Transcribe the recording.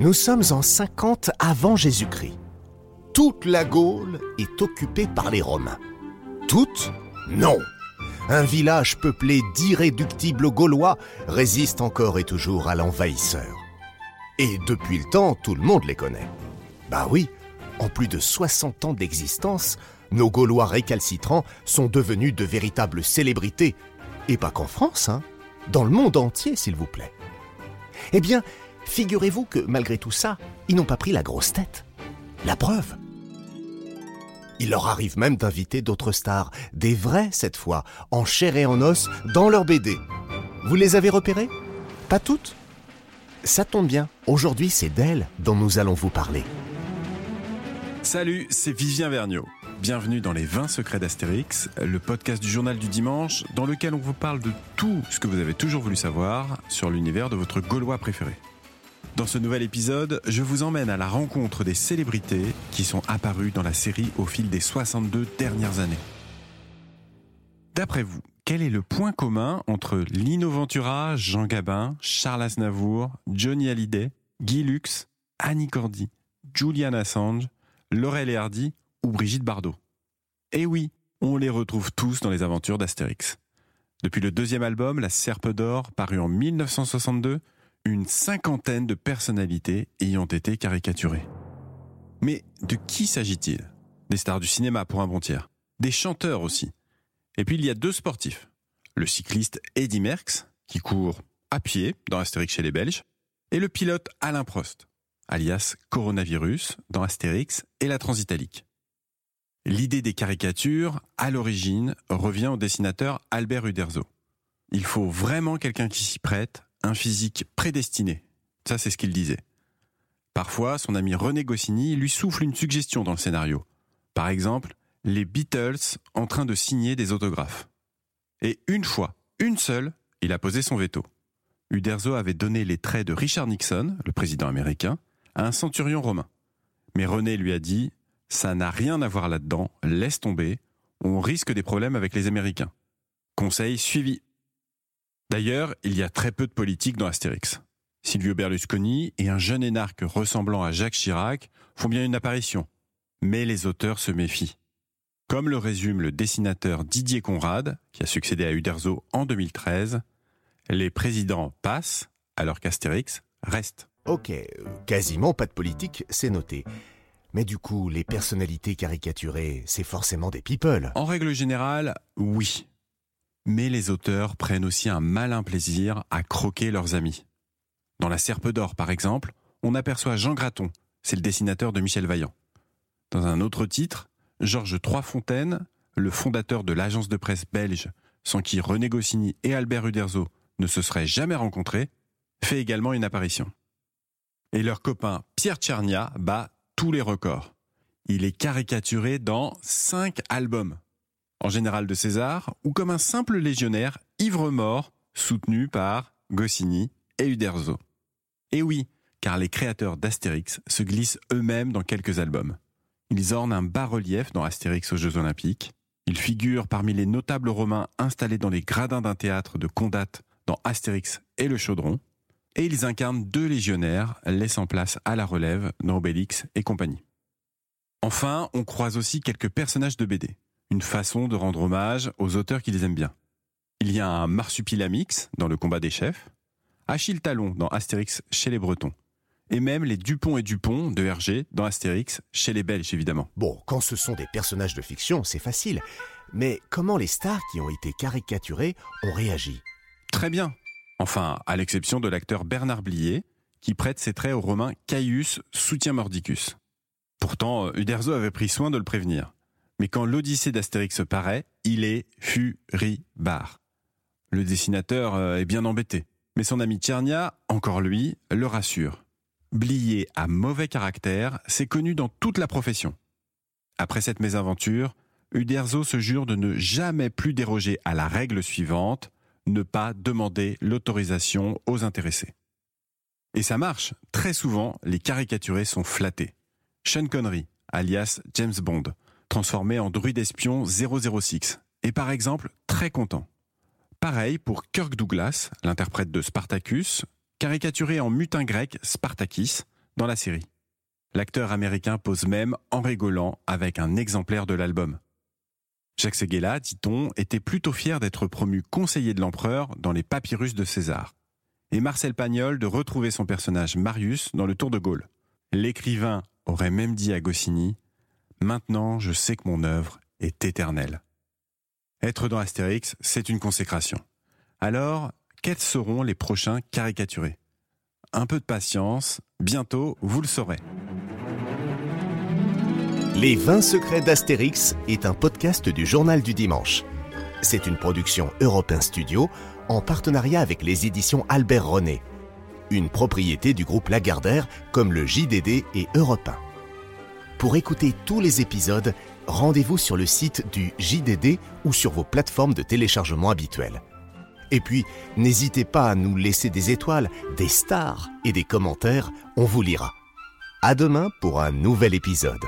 Nous sommes en 50 avant Jésus-Christ. Toute la Gaule est occupée par les Romains. Toute Non. Un village peuplé d'irréductibles Gaulois résiste encore et toujours à l'envahisseur. Et depuis le temps, tout le monde les connaît. Bah oui, en plus de 60 ans d'existence, nos Gaulois récalcitrants sont devenus de véritables célébrités. Et pas qu'en France, hein. Dans le monde entier, s'il vous plaît. Eh bien, figurez-vous que malgré tout ça, ils n'ont pas pris la grosse tête. La preuve. Il leur arrive même d'inviter d'autres stars, des vrais cette fois, en chair et en os, dans leur BD. Vous les avez repérées? Pas toutes? Ça tombe bien, aujourd'hui c'est d'elles dont nous allons vous parler. Salut, c'est Vivien Vergniaud. Bienvenue dans les 20 secrets d'Astérix, le podcast du journal du dimanche dans lequel on vous parle de tout ce que vous avez toujours voulu savoir sur l'univers de votre Gaulois préféré. Dans ce nouvel épisode, je vous emmène à la rencontre des célébrités qui sont apparues dans la série au fil des 62 dernières années. D'après vous, quel est le point commun entre Lino Ventura, Jean Gabin, Charles Aznavour, Johnny Hallyday, Guy Lux, Annie Cordy, Julian Assange, Laurel et Hardy ou Brigitte Bardot? Eh oui, on les retrouve tous dans les aventures d'Astérix. Depuis le deuxième album, La Serpe d'Or, paru en 1962, une cinquantaine de personnalités y ont été caricaturées. Mais de qui s'agit-il? Des stars du cinéma pour un bon tiers, des chanteurs aussi. Et puis il y a deux sportifs. Le cycliste Eddy Merckx, qui court à pied dans Astérix chez les Belges, et le pilote Alain Prost, alias Coronavirus, dans Astérix et la Transitalique. L'idée des caricatures, à l'origine, revient au dessinateur Albert Uderzo. Il faut vraiment quelqu'un qui s'y prête, un physique prédestiné. Ça, c'est ce qu'il disait. Parfois, son ami René Goscinny lui souffle une suggestion dans le scénario. Par exemple, les Beatles en train de signer des autographes. Et une fois, une seule, il a posé son veto. Uderzo avait donné les traits de Richard Nixon, le président américain, à un centurion romain. Mais René lui a dit Ça n'a rien à voir là-dedans, laisse tomber, on risque des problèmes avec les Américains. Conseil suivi. D'ailleurs, il y a très peu de politique dans Astérix. Silvio Berlusconi et un jeune énarque ressemblant à Jacques Chirac font bien une apparition. Mais les auteurs se méfient. Comme le résume le dessinateur Didier Conrad, qui a succédé à Uderzo en 2013, les présidents passent alors qu'Astérix reste. Ok, quasiment pas de politique, c'est noté. Mais du coup, les personnalités caricaturées, c'est forcément des people. En règle générale, oui. Mais les auteurs prennent aussi un malin plaisir à croquer leurs amis. Dans La Serpe d'Or, par exemple, on aperçoit Jean Graton, c'est le dessinateur de Michel Vaillant. Dans un autre titre, Georges Troisfontaine, le fondateur de l'agence de presse belge, sans qui René Goscinny et Albert Uderzo ne se seraient jamais rencontrés, fait également une apparition. Et leur copain Pierre Tchernia bat tous les records. Il est caricaturé dans cinq albums, en général de César, ou comme un simple légionnaire ivre-mort soutenu par Goscinny et Uderzo. Et oui, car les créateurs d'Astérix se glissent eux-mêmes dans quelques albums. Ils ornent un bas-relief dans Astérix aux Jeux Olympiques. Ils figurent parmi les notables romains installés dans les gradins d'un théâtre de Condat dans Astérix et le Chaudron. Et ils incarnent deux légionnaires, laissant place à la relève dans Obélix et compagnie. Enfin, on croise aussi quelques personnages de BD. Une façon de rendre hommage aux auteurs qui les aiment bien. Il y a un Marsupilamix dans le combat des chefs, Achille Talon dans Astérix chez les Bretons, et même les Dupont et Dupont de Hergé dans Astérix chez les Belges évidemment. Bon, quand ce sont des personnages de fiction, c'est facile. Mais comment les stars qui ont été caricaturées ont réagi? Très bien. Enfin, à l'exception de l'acteur Bernard Blier, qui prête ses traits au romain Caius Soutien Mordicus. Pourtant, Uderzo avait pris soin de le prévenir. Mais quand l'Odyssée d'Astérix paraît, il est furibard. Le dessinateur euh, est bien embêté. Mais son ami Tchernia, encore lui, le rassure. Blier à mauvais caractère, c'est connu dans toute la profession. Après cette mésaventure, Uderzo se jure de ne jamais plus déroger à la règle suivante, ne pas demander l'autorisation aux intéressés. Et ça marche, très souvent, les caricaturés sont flattés. Sean Connery, alias James Bond, transformé en druide espion 006, est par exemple très content. Pareil pour Kirk Douglas, l'interprète de Spartacus, caricaturé en mutin grec Spartakis dans la série. L'acteur américain pose même en rigolant avec un exemplaire de l'album. Jacques Seguela, dit-on, était plutôt fier d'être promu conseiller de l'empereur dans les papyrus de César. Et Marcel Pagnol de retrouver son personnage Marius dans le Tour de Gaulle. L'écrivain aurait même dit à Goscinny Maintenant, je sais que mon œuvre est éternelle. Être dans Astérix, c'est une consécration. Alors, quels seront les prochains caricaturés? Un peu de patience, bientôt vous le saurez. Les 20 secrets d'Astérix est un podcast du Journal du Dimanche. C'est une production Europe Studio en partenariat avec les éditions Albert René, une propriété du groupe Lagardère comme le JDD et Europe 1. Pour écouter tous les épisodes, rendez-vous sur le site du JDD ou sur vos plateformes de téléchargement habituelles. Et puis, n'hésitez pas à nous laisser des étoiles, des stars et des commentaires, on vous lira. À demain pour un nouvel épisode.